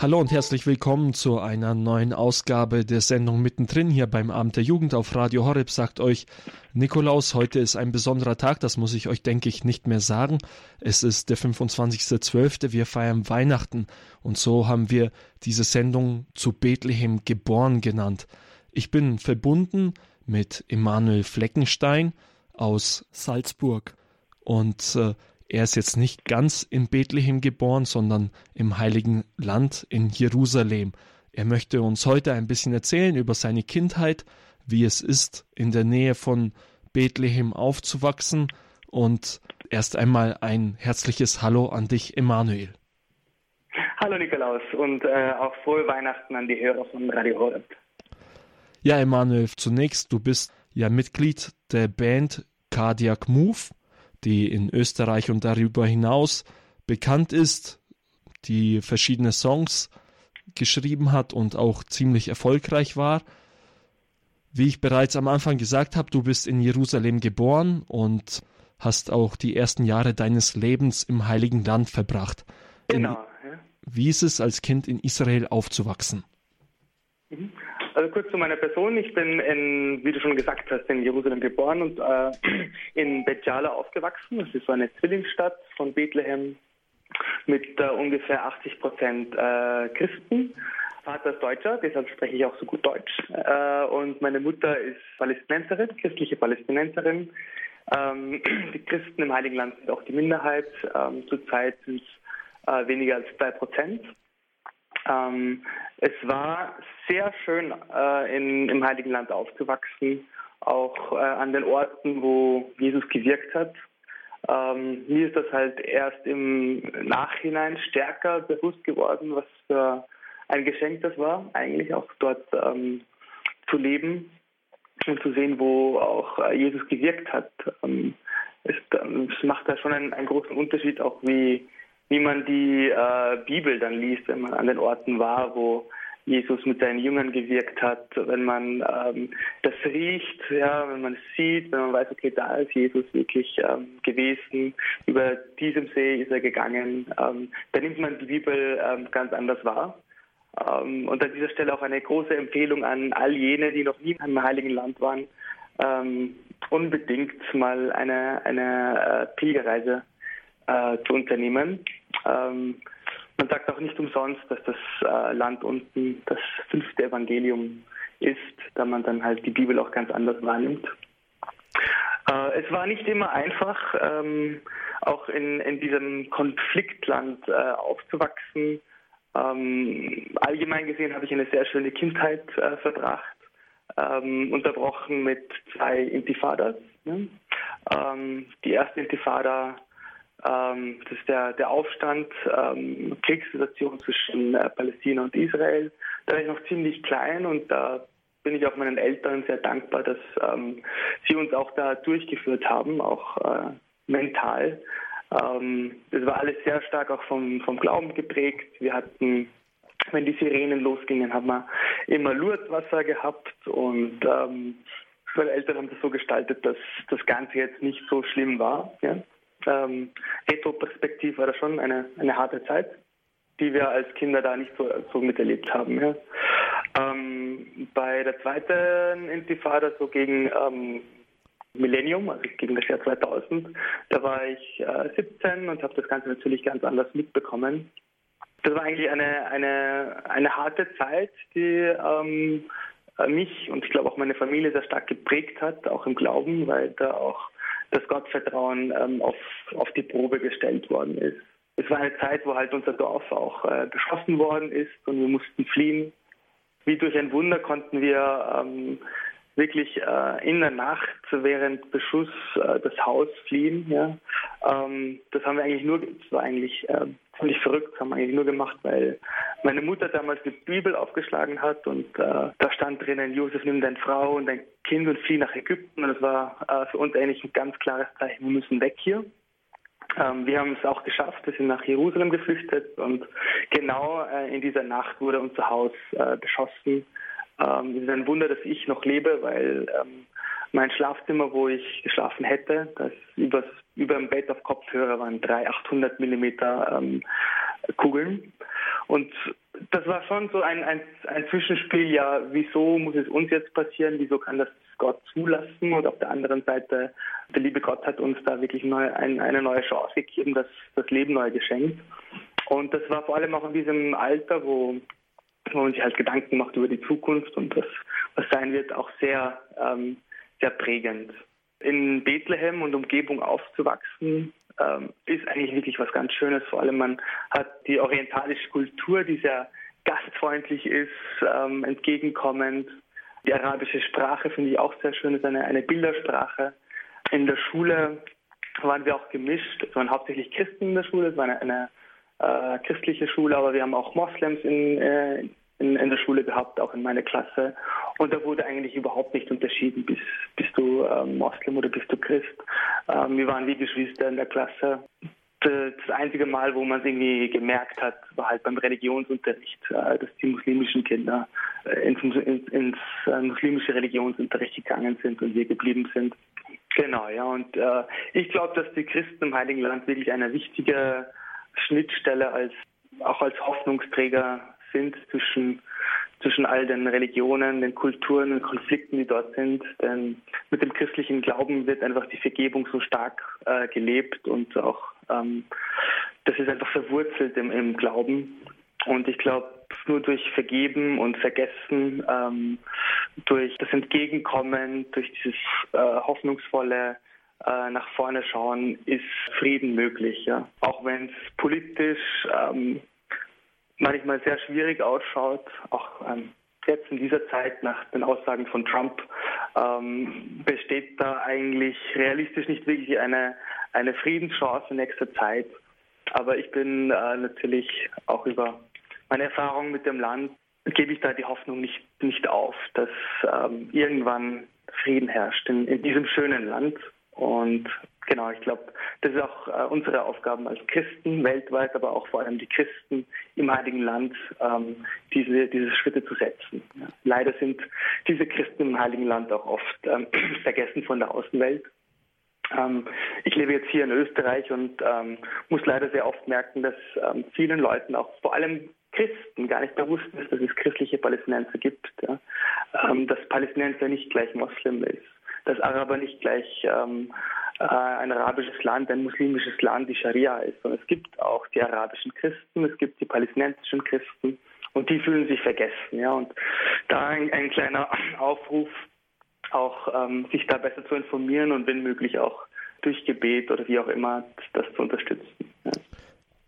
Hallo und herzlich willkommen zu einer neuen Ausgabe der Sendung Mittendrin hier beim Abend der Jugend auf Radio Horeb. Sagt euch Nikolaus, heute ist ein besonderer Tag, das muss ich euch, denke ich, nicht mehr sagen. Es ist der 25.12., wir feiern Weihnachten und so haben wir diese Sendung zu Bethlehem geboren genannt. Ich bin verbunden mit Emanuel Fleckenstein aus Salzburg und äh, er ist jetzt nicht ganz in Bethlehem geboren, sondern im heiligen Land in Jerusalem. Er möchte uns heute ein bisschen erzählen über seine Kindheit, wie es ist, in der Nähe von Bethlehem aufzuwachsen. Und erst einmal ein herzliches Hallo an dich, Emanuel. Hallo Nikolaus und äh, auch frohe Weihnachten an die Hörer von Radio Horeb. Ja, Emanuel, zunächst, du bist ja Mitglied der Band Cardiac Move die in Österreich und darüber hinaus bekannt ist, die verschiedene Songs geschrieben hat und auch ziemlich erfolgreich war. Wie ich bereits am Anfang gesagt habe, du bist in Jerusalem geboren und hast auch die ersten Jahre deines Lebens im Heiligen Land verbracht. Genau. Wie ist es als Kind in Israel aufzuwachsen? Mhm. Also kurz zu meiner Person. Ich bin, in, wie du schon gesagt hast, in Jerusalem geboren und äh, in Bet Jala aufgewachsen. Das ist so eine Zwillingsstadt von Bethlehem mit äh, ungefähr 80 Prozent äh, Christen. Vater ist Deutscher, deshalb spreche ich auch so gut Deutsch. Äh, und meine Mutter ist Palästinenserin, christliche Palästinenserin. Ähm, die Christen im Heiligen Land sind auch die Minderheit. Ähm, zurzeit sind es äh, weniger als zwei Prozent. Ähm, es war sehr schön, äh, in, im Heiligen Land aufzuwachsen, auch äh, an den Orten, wo Jesus gewirkt hat. Ähm, mir ist das halt erst im Nachhinein stärker bewusst geworden, was für ein Geschenk das war, eigentlich auch dort ähm, zu leben und zu sehen, wo auch äh, Jesus gewirkt hat. Ähm, es, es, macht da schon einen, einen großen Unterschied, auch wie wie man die äh, Bibel dann liest, wenn man an den Orten war, wo Jesus mit seinen Jüngern gewirkt hat, wenn man ähm, das riecht, ja, wenn man es sieht, wenn man weiß, okay, da ist Jesus wirklich ähm, gewesen, über diesem See ist er gegangen, ähm, dann nimmt man die Bibel ähm, ganz anders wahr. Ähm, und an dieser Stelle auch eine große Empfehlung an all jene, die noch nie im Heiligen Land waren, ähm, unbedingt mal eine, eine äh, Pilgerreise äh, zu unternehmen. Ähm, man sagt auch nicht umsonst, dass das äh, Land unten das fünfte Evangelium ist, da man dann halt die Bibel auch ganz anders wahrnimmt. Äh, es war nicht immer einfach, ähm, auch in, in diesem Konfliktland äh, aufzuwachsen. Ähm, allgemein gesehen habe ich eine sehr schöne Kindheit äh, verbracht, ähm, unterbrochen mit zwei Intifadas. Ne? Ähm, die erste Intifada ähm, das ist der, der Aufstand, ähm, Kriegssituation zwischen äh, Palästina und Israel. Da war ich noch ziemlich klein und da bin ich auch meinen Eltern sehr dankbar, dass ähm, sie uns auch da durchgeführt haben, auch äh, mental. Ähm, das war alles sehr stark auch vom, vom Glauben geprägt. Wir hatten, wenn die Sirenen losgingen, haben wir immer Lourdeswasser gehabt und ähm, meine Eltern haben das so gestaltet, dass das Ganze jetzt nicht so schlimm war. Ja? Ähm, Retroperspektiv war das schon eine, eine harte Zeit, die wir als Kinder da nicht so, so miterlebt haben. Ja. Ähm, bei der zweiten Intifada, so gegen ähm, Millennium, also gegen das Jahr 2000, da war ich äh, 17 und habe das Ganze natürlich ganz anders mitbekommen. Das war eigentlich eine, eine, eine harte Zeit, die ähm, mich und ich glaube auch meine Familie sehr stark geprägt hat, auch im Glauben, weil da auch das Gottvertrauen ähm, auf, auf die Probe gestellt worden ist. Es war eine Zeit, wo halt unser Dorf auch äh, beschossen worden ist und wir mussten fliehen. Wie durch ein Wunder konnten wir ähm, wirklich äh, in der Nacht während Beschuss äh, das Haus fliehen. Ja. Ähm, das haben wir eigentlich nur, das war eigentlich ziemlich verrückt, haben wir eigentlich nur gemacht, weil meine Mutter damals die Bibel aufgeschlagen hat und äh, da stand drinnen, Josef, nimm deine Frau und dein Kind und flieh nach Ägypten. Und das war äh, für uns eigentlich ein ganz klares Zeichen, wir müssen weg hier. Ähm, wir haben es auch geschafft, wir sind nach Jerusalem geflüchtet und genau äh, in dieser Nacht wurde unser Haus äh, beschossen. Ähm, es ist ein Wunder, dass ich noch lebe, weil ähm, mein Schlafzimmer, wo ich geschlafen hätte, das übers, über dem Bett auf Kopfhörer waren drei 800 Millimeter ähm, Kugeln. Und das war schon so ein, ein, ein Zwischenspiel, ja, wieso muss es uns jetzt passieren, wieso kann das Gott zulassen und auf der anderen Seite, der liebe Gott hat uns da wirklich neu, ein, eine neue Chance gegeben, das, das Leben neu geschenkt. Und das war vor allem auch in diesem Alter, wo, wo man sich halt Gedanken macht über die Zukunft und was, was sein wird, auch sehr, ähm, sehr prägend. In Bethlehem und Umgebung aufzuwachsen, ähm, ist eigentlich wirklich was ganz Schönes. Vor allem man hat die orientalische Kultur, die sehr gastfreundlich ist, ähm, entgegenkommend. Die arabische Sprache finde ich auch sehr schön, ist eine, eine Bildersprache. In der Schule waren wir auch gemischt. Es waren hauptsächlich Christen in der Schule, es war eine, eine äh, christliche Schule, aber wir haben auch Moslems in, äh, in, in, der Schule gehabt, auch in meiner Klasse. Und da wurde eigentlich überhaupt nicht unterschieden, bist, bist du äh, Moslem oder bist du Christ. Ähm, wir waren wie Geschwister in der Klasse. Das einzige Mal, wo man es irgendwie gemerkt hat, war halt beim Religionsunterricht, äh, dass die muslimischen Kinder äh, ins, ins, ins äh, muslimische Religionsunterricht gegangen sind und wir geblieben sind. Genau, ja. Und äh, ich glaube, dass die Christen im Heiligen Land wirklich eine wichtige Schnittstelle als auch als Hoffnungsträger sind zwischen zwischen all den Religionen, den Kulturen und Konflikten, die dort sind. Denn mit dem christlichen Glauben wird einfach die Vergebung so stark äh, gelebt und auch ähm, das ist einfach verwurzelt im, im Glauben. Und ich glaube, nur durch Vergeben und Vergessen, ähm, durch das Entgegenkommen, durch dieses äh, hoffnungsvolle äh, nach vorne schauen, ist Frieden möglich. Ja? Auch wenn es politisch ähm, manchmal sehr schwierig ausschaut, auch ähm, jetzt in dieser Zeit nach den Aussagen von Trump, ähm, besteht da eigentlich realistisch nicht wirklich eine, eine Friedenschance in nächster Zeit. Aber ich bin äh, natürlich auch über meine Erfahrungen mit dem Land gebe ich da die Hoffnung nicht, nicht auf, dass ähm, irgendwann Frieden herrscht in, in diesem schönen Land. Und genau, ich glaube, das ist auch äh, unsere Aufgabe als Christen weltweit, aber auch vor allem die Christen im Heiligen Land, ähm, diese, diese Schritte zu setzen. Ja. Leider sind diese Christen im Heiligen Land auch oft ähm, vergessen von der Außenwelt. Ähm, ich lebe jetzt hier in Österreich und ähm, muss leider sehr oft merken, dass ähm, vielen Leuten, auch vor allem Christen, gar nicht bewusst ist, dass es christliche Palästinenser gibt. Ja. Ähm, dass Palästinenser nicht gleich Moslem ist dass Araber nicht gleich ähm, äh, ein arabisches Land, ein muslimisches Land, die Scharia ist. Und es gibt auch die arabischen Christen, es gibt die palästinensischen Christen und die fühlen sich vergessen. Ja? Und da ein, ein kleiner Aufruf, auch ähm, sich da besser zu informieren und wenn möglich auch durch Gebet oder wie auch immer das zu unterstützen. Ja.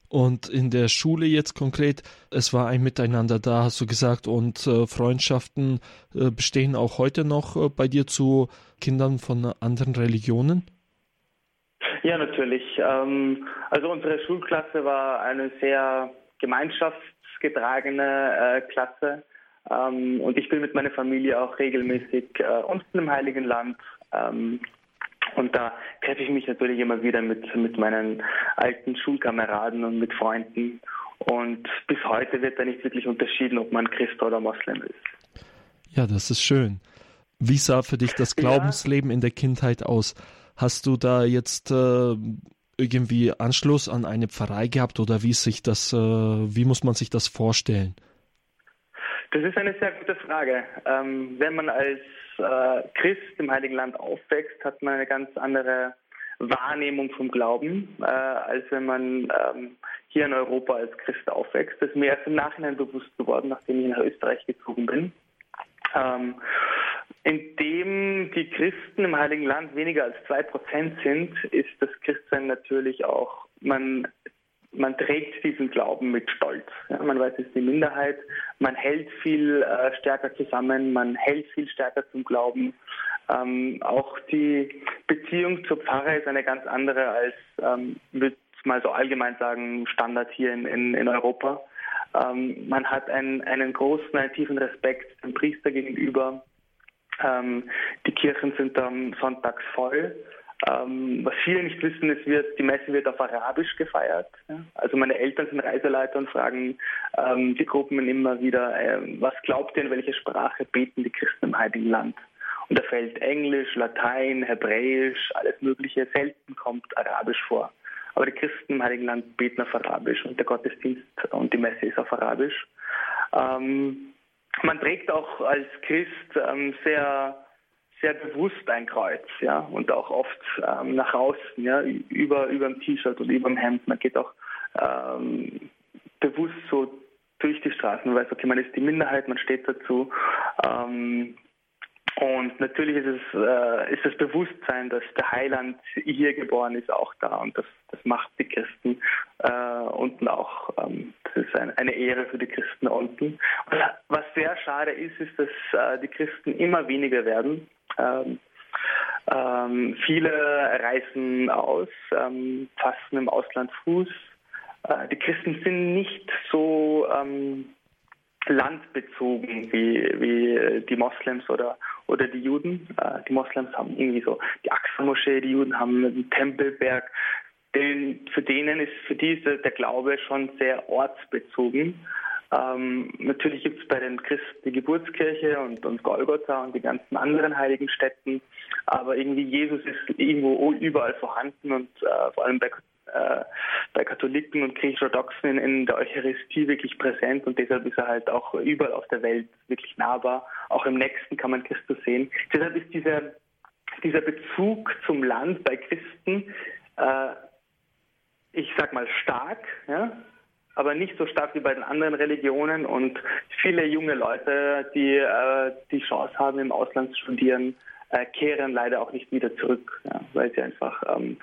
Und in der Schule jetzt konkret, es war ein Miteinander da, hast du gesagt, und äh, Freundschaften äh, bestehen auch heute noch äh, bei dir zu Kindern von anderen Religionen? Ja, natürlich. Ähm, also unsere Schulklasse war eine sehr gemeinschaftsgetragene äh, Klasse. Ähm, und ich bin mit meiner Familie auch regelmäßig äh, unten im Heiligen Land. Ähm, und da treffe ich mich natürlich immer wieder mit, mit meinen alten Schulkameraden und mit Freunden. Und bis heute wird da nicht wirklich unterschieden, ob man Christ oder Moslem ist. Ja, das ist schön. Wie sah für dich das Glaubensleben ja. in der Kindheit aus? Hast du da jetzt äh, irgendwie Anschluss an eine Pfarrei gehabt oder wie sich das, äh, wie muss man sich das vorstellen? Das ist eine sehr gute Frage. Ähm, wenn man als äh, Christ im Heiligen Land aufwächst, hat man eine ganz andere Wahrnehmung vom Glauben, äh, als wenn man ähm, hier in Europa als Christ aufwächst. Das ist mir erst im Nachhinein bewusst geworden, nachdem ich nach Österreich gezogen bin. Ähm, indem die Christen im Heiligen Land weniger als zwei Prozent sind, ist das Christsein natürlich auch, man man trägt diesen Glauben mit Stolz. Ja, man weiß, es ist die Minderheit, man hält viel äh, stärker zusammen, man hält viel stärker zum Glauben. Ähm, auch die Beziehung zur Pfarre ist eine ganz andere als, ähm, würde mal so allgemein sagen, Standard hier in, in, in Europa. Ähm, man hat einen, einen großen, einen tiefen Respekt dem Priester gegenüber. Ähm, die Kirchen sind dann sonntags voll. Ähm, was viele nicht wissen, es wird, die Messe wird auf Arabisch gefeiert. Also meine Eltern sind Reiseleiter und fragen ähm, die Gruppen immer wieder, äh, was glaubt ihr, in welcher Sprache beten die Christen im Heiligen Land? Und da fällt Englisch, Latein, Hebräisch, alles Mögliche. Selten kommt Arabisch vor. Aber die Christen im Heiligen Land beten auf Arabisch und der Gottesdienst und die Messe ist auf Arabisch. Ähm, man trägt auch als Christ ähm, sehr sehr bewusst ein Kreuz, ja, und auch oft ähm, nach außen, ja, über über dem T-Shirt oder über dem Hemd. Man geht auch ähm, bewusst so durch die Straßen, man weiß, okay, man ist die Minderheit, man steht dazu. Ähm, und natürlich ist es äh, ist das Bewusstsein, dass der Heiland hier geboren ist, auch da und das, das macht die Christen äh, unten auch. Ähm, das ist ein, eine Ehre für die Christen unten. Und was sehr schade ist, ist, dass äh, die Christen immer weniger werden. Ähm, ähm, viele reisen aus, ähm, fassen im Ausland Fuß. Äh, die Christen sind nicht so ähm, landbezogen wie, wie die Moslems oder, oder die Juden. Äh, die Moslems haben irgendwie so die Aqsa-Moschee, die Juden haben den Tempelberg. Den, für denen ist, für die ist der Glaube schon sehr ortsbezogen. Ähm, natürlich gibt es bei den Christen die Geburtskirche und, und Golgotha und die ganzen anderen heiligen Städten, aber irgendwie Jesus ist irgendwo überall vorhanden und äh, vor allem bei äh, bei Katholiken und Griechisch-Orthodoxen in, in, der Eucharistie wirklich präsent und deshalb ist er halt auch überall auf der Welt wirklich nahbar. Auch im Nächsten kann man Christus sehen. Deshalb ist dieser, dieser Bezug zum Land bei Christen, äh, ich sag mal stark, ja, aber nicht so stark wie bei den anderen Religionen und viele junge Leute, die äh, die Chance haben, im Ausland zu studieren, äh, kehren leider auch nicht wieder zurück, ja, weil sie einfach ähm,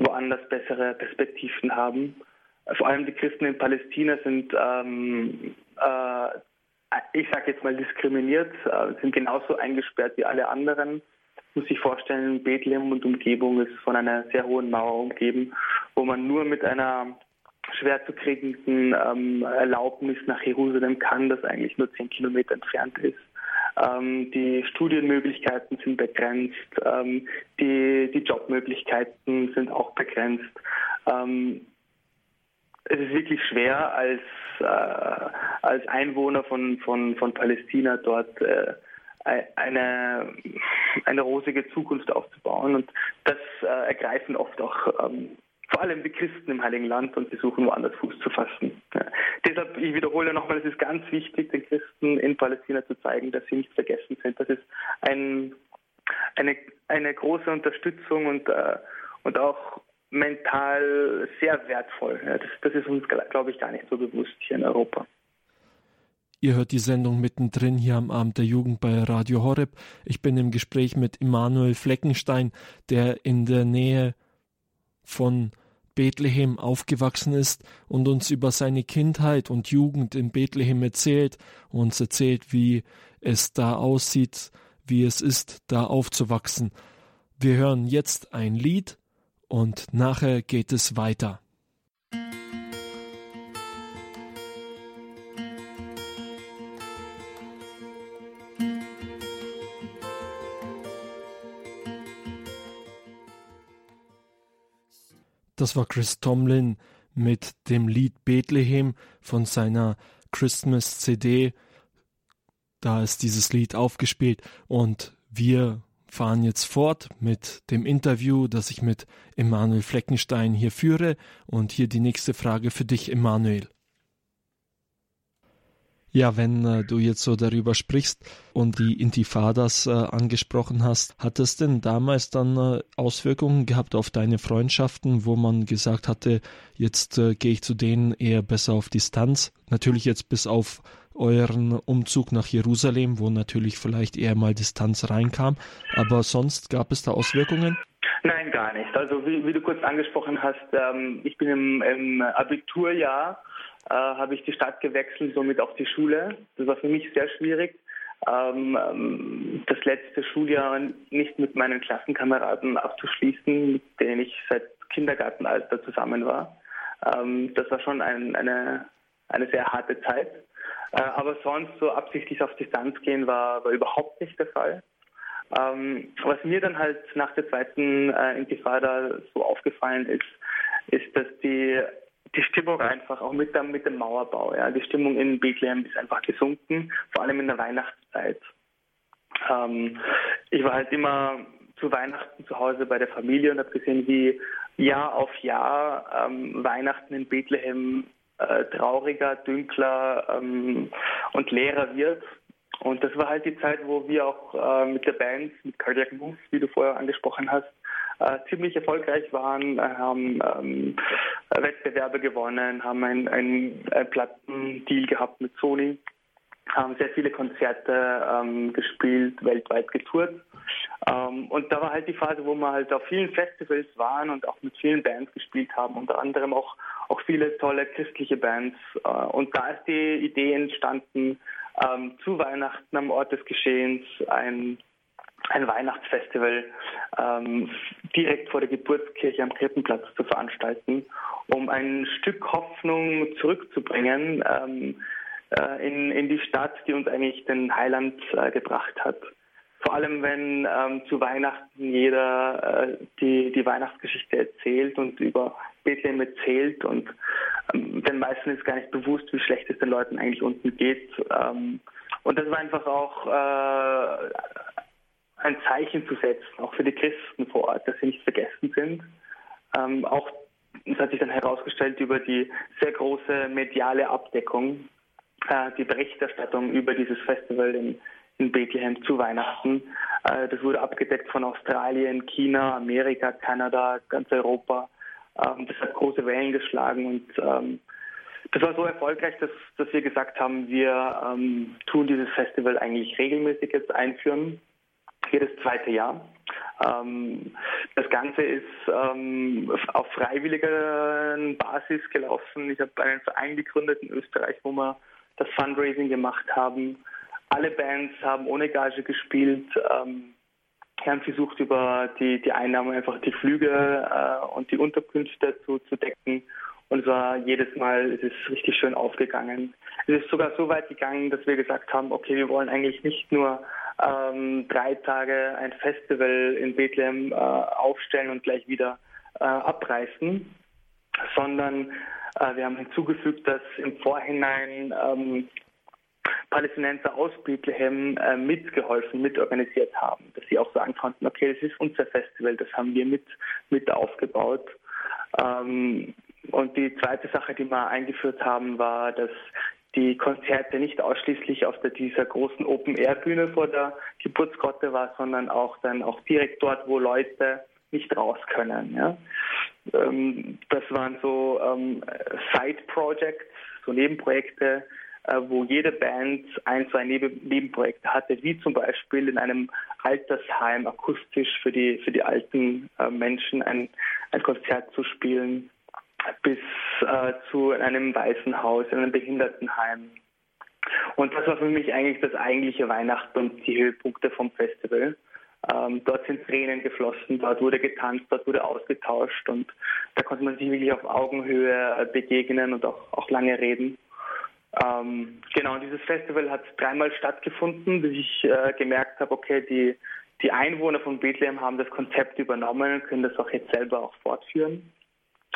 woanders bessere Perspektiven haben. Vor allem die Christen in Palästina sind, ähm, äh, ich sage jetzt mal, diskriminiert, äh, sind genauso eingesperrt wie alle anderen. Muss sich vorstellen, Bethlehem und Umgebung ist von einer sehr hohen Mauer umgeben, wo man nur mit einer schwer zu kriegenden ähm, Erlaubnis nach Jerusalem kann, das eigentlich nur zehn Kilometer entfernt ist. Ähm, die Studienmöglichkeiten sind begrenzt, ähm, die, die Jobmöglichkeiten sind auch begrenzt. Ähm, es ist wirklich schwer, als, äh, als Einwohner von, von, von Palästina dort äh, eine, eine rosige Zukunft aufzubauen. Und das äh, ergreifen oft auch ähm, vor allem die Christen im Heiligen Land und sie suchen woanders Fuß zu fassen. Ja. Deshalb, ich wiederhole nochmal, es ist ganz wichtig, den Christen in Palästina zu zeigen, dass sie nicht vergessen sind. Das ist ein, eine, eine große Unterstützung und, äh, und auch mental sehr wertvoll. Ja, das, das ist uns, glaube ich, gar nicht so bewusst hier in Europa. Ihr hört die Sendung mittendrin hier am Abend der Jugend bei Radio Horeb. Ich bin im Gespräch mit Immanuel Fleckenstein, der in der Nähe von Bethlehem aufgewachsen ist und uns über seine Kindheit und Jugend in Bethlehem erzählt, uns erzählt, wie es da aussieht, wie es ist, da aufzuwachsen. Wir hören jetzt ein Lied und nachher geht es weiter. Das war Chris Tomlin mit dem Lied Bethlehem von seiner Christmas CD. Da ist dieses Lied aufgespielt und wir fahren jetzt fort mit dem Interview, das ich mit Emanuel Fleckenstein hier führe. Und hier die nächste Frage für dich, Emanuel. Ja, wenn äh, du jetzt so darüber sprichst und die Intifadas äh, angesprochen hast, hat es denn damals dann äh, Auswirkungen gehabt auf deine Freundschaften, wo man gesagt hatte, jetzt äh, gehe ich zu denen eher besser auf Distanz? Natürlich jetzt bis auf euren Umzug nach Jerusalem, wo natürlich vielleicht eher mal Distanz reinkam, aber sonst gab es da Auswirkungen? Nein, gar nicht. Also wie, wie du kurz angesprochen hast, ähm, ich bin im, im Abiturjahr äh, habe ich die Stadt gewechselt, somit auch die Schule. Das war für mich sehr schwierig. Ähm, ähm, das letzte Schuljahr nicht mit meinen Klassenkameraden abzuschließen, mit denen ich seit Kindergartenalter zusammen war. Ähm, das war schon ein, eine, eine sehr harte Zeit. Äh, aber sonst so absichtlich auf Distanz gehen war, war überhaupt nicht der Fall. Ähm, was mir dann halt nach der zweiten äh, Intifada so aufgefallen ist, ist, dass die die Stimmung einfach, auch mit, dem, mit dem Mauerbau. Ja. Die Stimmung in Bethlehem ist einfach gesunken, vor allem in der Weihnachtszeit. Ähm, ich war halt immer zu Weihnachten zu Hause bei der Familie und habe gesehen, wie Jahr auf Jahr ähm, Weihnachten in Bethlehem äh, trauriger, dünkler ähm, und leerer wird. Und das war halt die Zeit, wo wir auch äh, mit der Band, mit Cardiac Moves, wie du vorher angesprochen hast, äh, ziemlich erfolgreich waren, haben ähm, Wettbewerbe gewonnen, haben ein, ein, ein Plattendeal gehabt mit Sony, haben sehr viele Konzerte ähm, gespielt, weltweit getourt. Ähm, und da war halt die Phase, wo wir halt auf vielen Festivals waren und auch mit vielen Bands gespielt haben, unter anderem auch, auch viele tolle christliche Bands. Äh, und da ist die Idee entstanden, ähm, zu Weihnachten am Ort des Geschehens ein, ein Weihnachtsfestival ähm, direkt vor der Geburtskirche am Krippenplatz zu veranstalten, um ein Stück Hoffnung zurückzubringen ähm, äh, in, in die Stadt, die uns eigentlich den Heiland äh, gebracht hat. Vor allem, wenn ähm, zu Weihnachten jeder äh, die, die Weihnachtsgeschichte erzählt und über Bethlehem erzählt und ähm, den meisten ist gar nicht bewusst, wie schlecht es den Leuten eigentlich unten geht. Ähm, und das war einfach auch äh, ein Zeichen zu setzen, auch für die Christen vor Ort, dass sie nicht vergessen sind. Ähm, auch es hat sich dann herausgestellt über die sehr große mediale Abdeckung, äh, die Berichterstattung über dieses Festival in in Bethlehem zu Weihnachten. Äh, das wurde abgedeckt von Australien, China, Amerika, Kanada, ganz Europa. Ähm, das hat große Wellen geschlagen und ähm, das war so erfolgreich, dass, dass wir gesagt haben, wir ähm, tun dieses Festival eigentlich regelmäßig jetzt einführen, jedes zweite Jahr. Ähm, das Ganze ist ähm, auf freiwilliger Basis gelaufen. Ich habe einen Verein gegründet in Österreich, wo wir das Fundraising gemacht haben. Alle Bands haben ohne Gage gespielt. Ähm, wir haben versucht, über die, die Einnahmen einfach die Flüge äh, und die Unterkünfte zu, zu decken. Und war jedes Mal, es ist richtig schön aufgegangen. Es ist sogar so weit gegangen, dass wir gesagt haben, okay, wir wollen eigentlich nicht nur ähm, drei Tage ein Festival in Bethlehem äh, aufstellen und gleich wieder äh, abreißen, sondern äh, wir haben hinzugefügt, dass im Vorhinein ähm, Palästinenser aus Bethlehem äh, mitgeholfen, mitorganisiert haben, dass sie auch sagen konnten, okay, das ist unser Festival, das haben wir mit, mit aufgebaut. Ähm, und die zweite Sache, die wir eingeführt haben, war, dass die Konzerte nicht ausschließlich auf der, dieser großen Open-Air-Bühne vor der Geburtsgrotte war, sondern auch dann auch direkt dort, wo Leute nicht raus können. Ja. Ähm, das waren so ähm, Side-Projects, so Nebenprojekte, äh, wo jede Band ein, zwei Nebenprojekte hatte, wie zum Beispiel in einem Altersheim akustisch für die, für die alten äh, Menschen ein, ein Konzert zu spielen, bis äh, zu einem Waisenhaus, in einem Behindertenheim. Und das war für mich eigentlich das eigentliche Weihnachten und die Höhepunkte vom Festival. Ähm, dort sind Tränen geflossen, dort wurde getanzt, dort wurde ausgetauscht und da konnte man sich wirklich auf Augenhöhe äh, begegnen und auch, auch lange reden. Ähm, genau, dieses Festival hat dreimal stattgefunden, bis ich äh, gemerkt habe, okay, die, die Einwohner von Bethlehem haben das Konzept übernommen und können das auch jetzt selber auch fortführen.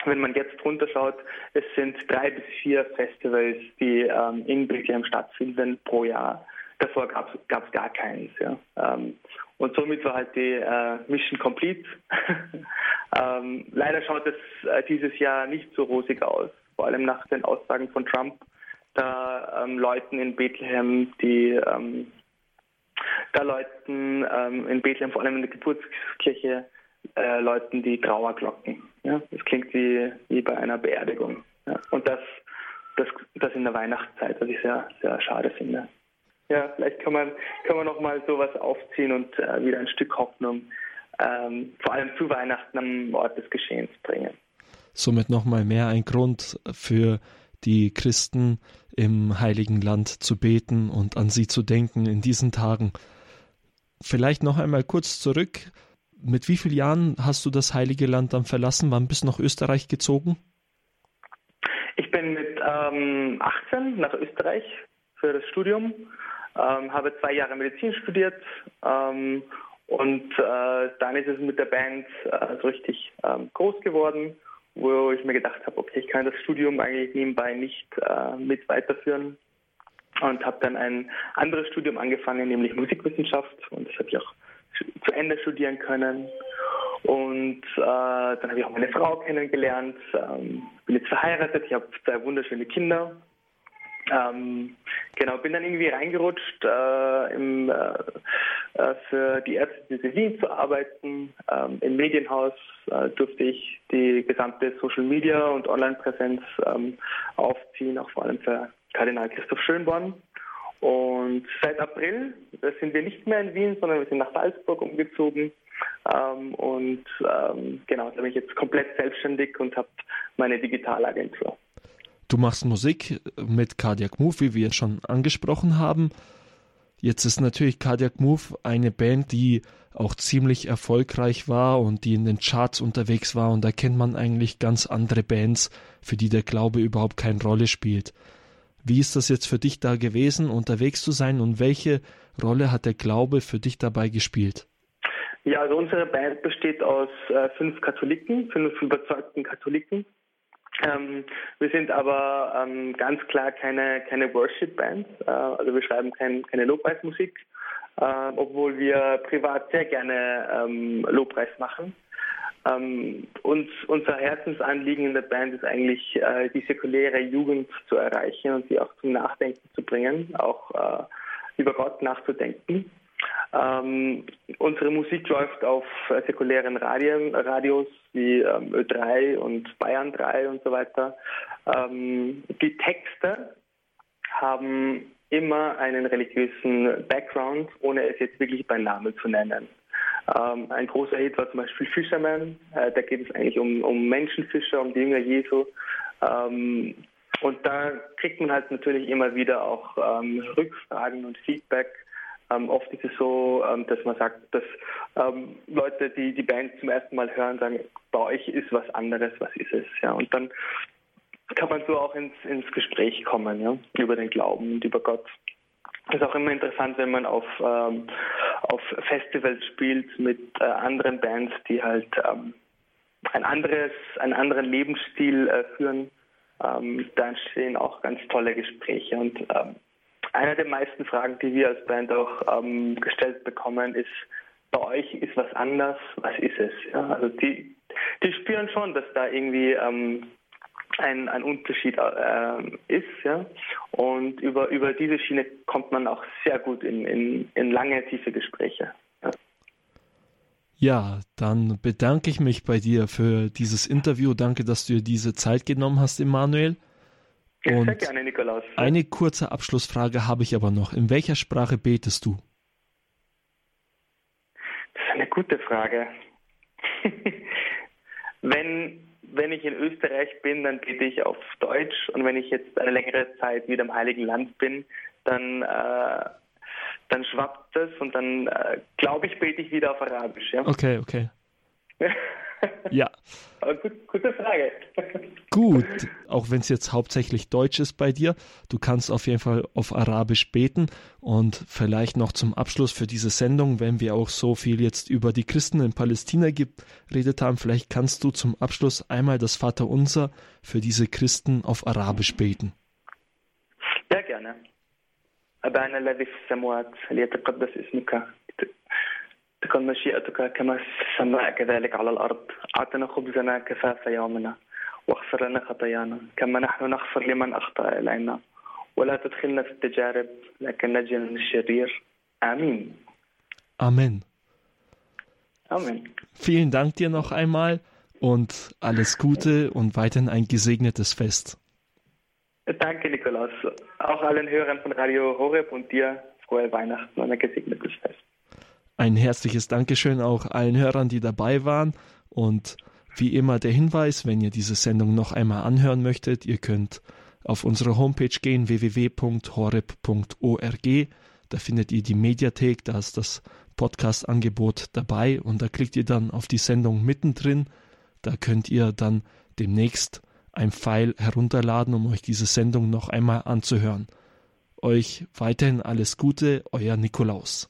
Wenn man jetzt runterschaut, es sind drei bis vier Festivals, die ähm, in Bethlehem stattfinden pro Jahr. Davor gab es gar keins. Ja. Ähm, und somit war halt die äh, Mission complete. ähm, leider schaut es äh, dieses Jahr nicht so rosig aus, vor allem nach den Aussagen von Trump da ähm, Leuten in Bethlehem, die ähm, da Leuten ähm, in Bethlehem, vor allem in der Geburtskirche, äh, Leuten die Trauerglocken. Ja? Das klingt wie, wie bei einer Beerdigung. Ja? Und das, das, das in der Weihnachtszeit, was ich sehr, sehr schade finde. Ja, vielleicht kann man, kann man noch mal sowas aufziehen und äh, wieder ein Stück Hoffnung, ähm, vor allem zu Weihnachten am Ort des Geschehens bringen. Somit nochmal mehr ein Grund für die Christen im heiligen Land zu beten und an sie zu denken in diesen Tagen. Vielleicht noch einmal kurz zurück. Mit wie vielen Jahren hast du das heilige Land dann verlassen? Wann bist du nach Österreich gezogen? Ich bin mit ähm, 18 nach Österreich für das Studium, ähm, habe zwei Jahre Medizin studiert ähm, und äh, dann ist es mit der Band äh, so richtig ähm, groß geworden wo ich mir gedacht habe, okay, ich kann das Studium eigentlich nebenbei nicht äh, mit weiterführen und habe dann ein anderes Studium angefangen, nämlich Musikwissenschaft und das habe ich auch zu Ende studieren können. Und äh, dann habe ich auch meine Frau kennengelernt, ähm, bin jetzt verheiratet, ich habe zwei wunderschöne Kinder. Ähm, genau, bin dann irgendwie reingerutscht, äh, im, äh, äh für die Ärzte Wien zu arbeiten. Ähm, Im Medienhaus äh, durfte ich die gesamte Social Media und Online-Präsenz ähm, aufziehen, auch vor allem für Kardinal Christoph Schönborn. Und seit April sind wir nicht mehr in Wien, sondern wir sind nach Salzburg umgezogen. Ähm, und ähm, genau, da bin ich jetzt komplett selbstständig und habe meine Digitalagentur. Du machst Musik mit Cardiac Move, wie wir schon angesprochen haben. Jetzt ist natürlich Cardiac Move eine Band, die auch ziemlich erfolgreich war und die in den Charts unterwegs war. Und da kennt man eigentlich ganz andere Bands, für die der Glaube überhaupt keine Rolle spielt. Wie ist das jetzt für dich da gewesen, unterwegs zu sein und welche Rolle hat der Glaube für dich dabei gespielt? Ja, also unsere Band besteht aus äh, fünf Katholiken, fünf überzeugten Katholiken. Ähm, wir sind aber ähm, ganz klar keine, keine Worship-Band. Äh, also wir schreiben kein, keine Lobpreismusik, äh, obwohl wir privat sehr gerne ähm, Lobpreis machen. Ähm, uns, unser Herzensanliegen in der Band ist eigentlich, äh, die säkuläre Jugend zu erreichen und sie auch zum Nachdenken zu bringen, auch äh, über Gott nachzudenken. Ähm, unsere Musik läuft auf äh, säkulären Radien, Radios wie ähm, Ö3 und Bayern 3 und so weiter. Ähm, die Texte haben immer einen religiösen Background, ohne es jetzt wirklich bei Namen zu nennen. Ähm, ein großer Hit war zum Beispiel Fisherman. Äh, da geht es eigentlich um, um Menschenfischer, um die Jünger Jesu. Ähm, und da kriegt man halt natürlich immer wieder auch ähm, Rückfragen und Feedback ähm, oft ist es so, ähm, dass man sagt, dass ähm, Leute, die die Band zum ersten Mal hören, sagen, bei euch ist was anderes, was ist es? Ja, und dann kann man so auch ins, ins Gespräch kommen, ja, über den Glauben und über Gott. Es ist auch immer interessant, wenn man auf, ähm, auf Festivals spielt mit äh, anderen Bands, die halt ähm, ein anderes, einen anderen Lebensstil äh, führen. Ähm, da entstehen auch ganz tolle Gespräche und ähm, eine der meisten Fragen, die wir als Band auch ähm, gestellt bekommen, ist, bei euch ist was anders, was ist es? Ja, also die, die spüren schon, dass da irgendwie ähm, ein, ein Unterschied äh, ist. Ja? Und über, über diese Schiene kommt man auch sehr gut in, in, in lange, tiefe Gespräche. Ja. ja, dann bedanke ich mich bei dir für dieses Interview. Danke, dass du dir diese Zeit genommen hast, Emanuel. Und Sehr gerne, Nikolaus. Eine kurze Abschlussfrage habe ich aber noch. In welcher Sprache betest du? Das ist eine gute Frage. wenn, wenn ich in Österreich bin, dann bete ich auf Deutsch und wenn ich jetzt eine längere Zeit wieder im Heiligen Land bin, dann, äh, dann schwappt das und dann äh, glaube ich, bete ich wieder auf Arabisch. Ja? Okay, okay. Ja. Aber gut, gute Frage. Gut, auch wenn es jetzt hauptsächlich Deutsch ist bei dir, du kannst auf jeden Fall auf Arabisch beten und vielleicht noch zum Abschluss für diese Sendung, wenn wir auch so viel jetzt über die Christen in Palästina geredet haben, vielleicht kannst du zum Abschluss einmal das Vaterunser für diese Christen auf Arabisch beten. Ja, gerne. أبانا الذي في السماوات ليتقدس اسمك تكن مشيئتك كما في السماء كذلك على الأرض أعطنا خبزنا كفاف يومنا واغفر لنا خطايانا كما نحن نغفر لمن أخطأ إلينا ولا تدخلنا في التجارب لكن نجنا من الشرير آمين Amen. Amen. Vielen Dank dir noch einmal und alles Gute und weiterhin ein gesegnetes Fest. Danke, Nikolaus. Auch allen Hörern von Radio Horeb und dir frohe Weihnachten und ein gesegnetes Fest. Ein herzliches Dankeschön auch allen Hörern, die dabei waren. Und wie immer der Hinweis, wenn ihr diese Sendung noch einmal anhören möchtet, ihr könnt auf unsere Homepage gehen, www.horeb.org. Da findet ihr die Mediathek, da ist das Podcast-Angebot dabei und da klickt ihr dann auf die Sendung mittendrin. Da könnt ihr dann demnächst ein Pfeil herunterladen, um euch diese Sendung noch einmal anzuhören. Euch weiterhin alles Gute, euer Nikolaus.